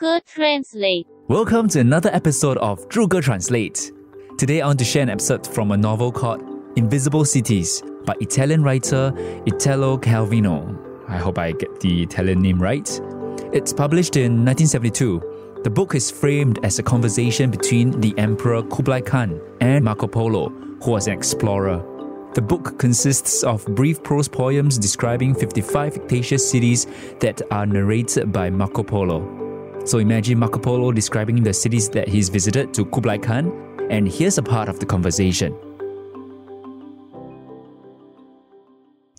Zhuge Translate. Welcome to another episode of Zhuge Translate. Today I want to share an excerpt from a novel called Invisible Cities by Italian writer Italo Calvino. I hope I get the Italian name right. It's published in 1972. The book is framed as a conversation between the Emperor Kublai Khan and Marco Polo, who was an explorer. The book consists of brief prose poems describing 55 fictitious cities that are narrated by Marco Polo. So imagine Marco Polo describing the cities that he's visited to Kublai Khan, and here's a part of the conversation.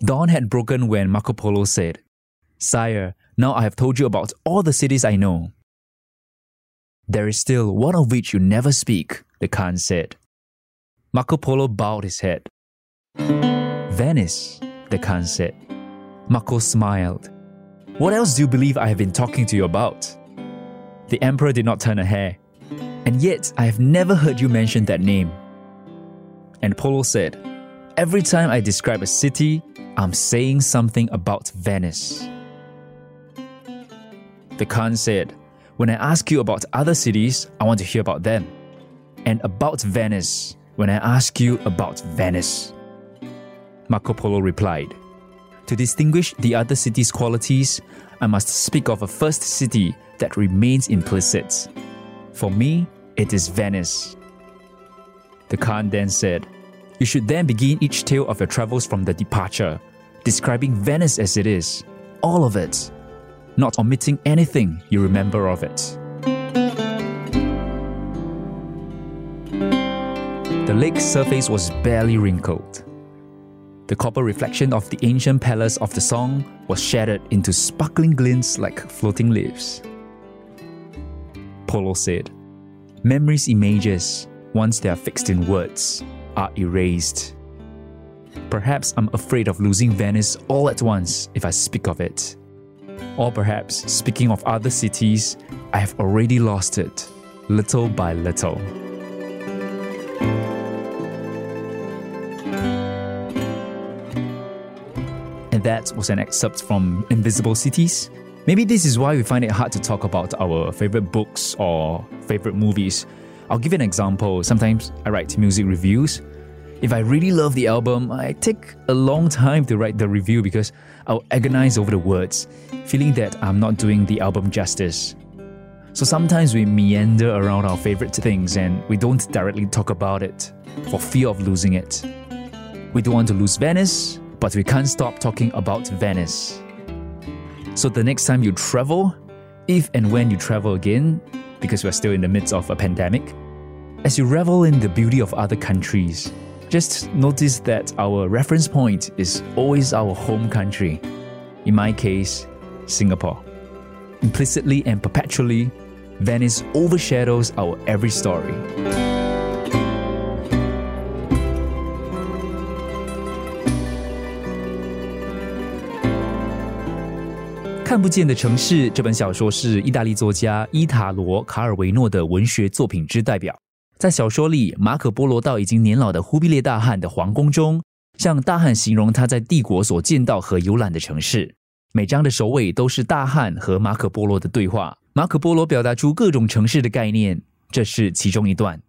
Dawn had broken when Marco Polo said, Sire, now I have told you about all the cities I know. There is still one of which you never speak, the Khan said. Marco Polo bowed his head. Venice, the Khan said. Marco smiled. What else do you believe I have been talking to you about? The Emperor did not turn a hair. And yet, I have never heard you mention that name. And Polo said, Every time I describe a city, I'm saying something about Venice. The Khan said, When I ask you about other cities, I want to hear about them. And about Venice, when I ask you about Venice. Marco Polo replied, To distinguish the other city's qualities, I must speak of a first city that remains implicit. For me, it is Venice. The Khan then said, You should then begin each tale of your travels from the departure, describing Venice as it is, all of it, not omitting anything you remember of it. The lake's surface was barely wrinkled. The copper reflection of the ancient palace of the song was shattered into sparkling glints like floating leaves. Polo said, Memories' images, once they are fixed in words, are erased. Perhaps I'm afraid of losing Venice all at once if I speak of it. Or perhaps, speaking of other cities, I have already lost it, little by little. And that was an excerpt from Invisible Cities. Maybe this is why we find it hard to talk about our favorite books or favorite movies. I'll give an example. Sometimes I write music reviews. If I really love the album, I take a long time to write the review because I'll agonize over the words, feeling that I'm not doing the album justice. So sometimes we meander around our favorite things and we don't directly talk about it for fear of losing it. We don't want to lose Venice, but we can't stop talking about Venice. So the next time you travel, if and when you travel again, because we're still in the midst of a pandemic, as you revel in the beauty of other countries, just notice that our reference point is always our home country. In my case, Singapore. Implicitly and perpetually, Venice overshadows our every story. 看不见的城市这本小说是意大利作家伊塔罗·卡尔维诺的文学作品之代表。在小说里，马可·波罗到已经年老的忽必烈大汗的皇宫中，向大汗形容他在帝国所见到和游览的城市。每章的首尾都是大汗和马可·波罗的对话。马可·波罗表达出各种城市的概念，这是其中一段。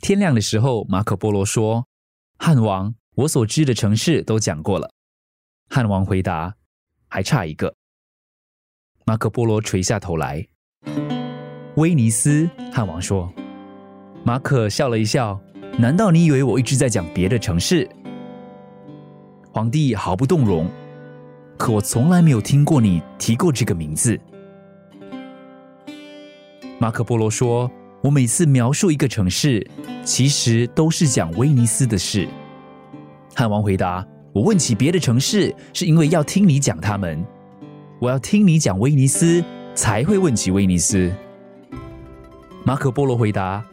天亮的时候，马可·波罗说：“汉王，我所知的城市都讲过了。”汉王回答。还差一个。马可波罗垂下头来。威尼斯，汉王说。马可笑了一笑。难道你以为我一直在讲别的城市？皇帝毫不动容。可我从来没有听过你提过这个名字。马可波罗说：“我每次描述一个城市，其实都是讲威尼斯的事。”汉王回答。我问起别的城市，是因为要听你讲他们。我要听你讲威尼斯，才会问起威尼斯。马可波罗回答：“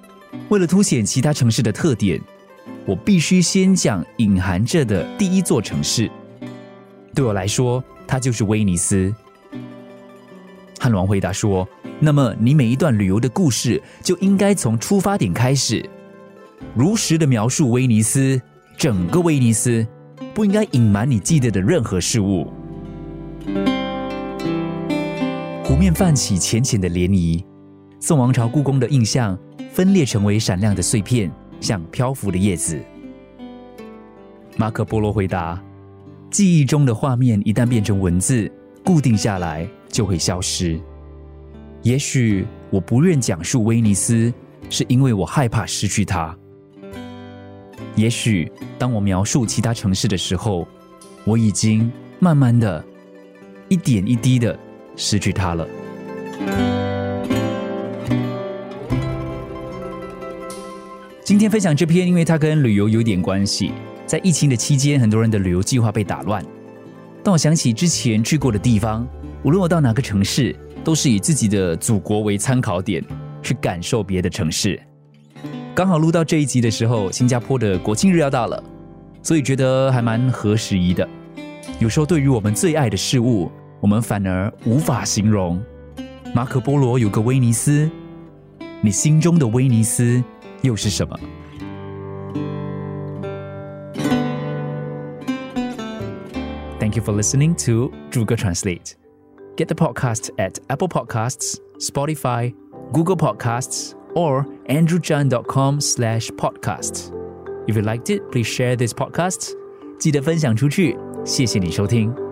为了凸显其他城市的特点，我必须先讲隐含着的第一座城市。对我来说，它就是威尼斯。”汉王回答说：“那么，你每一段旅游的故事就应该从出发点开始，如实的描述威尼斯，整个威尼斯。”不应该隐瞒你记得的任何事物。湖面泛起浅浅的涟漪，宋王朝故宫的印象分裂成为闪亮的碎片，像漂浮的叶子。马可波罗回答：“记忆中的画面一旦变成文字，固定下来就会消失。也许我不愿讲述威尼斯，是因为我害怕失去它。也许当我描述其他城市的时候，我已经慢慢的、一点一滴的失去它了。”今天分享这篇，因为它跟旅游有点关系。在疫情的期间，很多人的旅游计划被打乱。当我想起之前去过的地方，无论我到哪个城市，都是以自己的祖国为参考点，去感受别的城市。刚好录到这一集的时候，新加坡的国庆日要到了，所以觉得还蛮合时宜的。有时候，对于我们最爱的事物，我们反而无法形容。马可波罗有个威尼斯，你心中的威尼斯又是什么？Thank you for listening to Zhuge Translate. Get the podcast at Apple Podcasts, Spotify, Google Podcasts, or andrewchan.com slash podcasts. If you liked it, please share this podcast. 记得分享出去。谢谢你收听。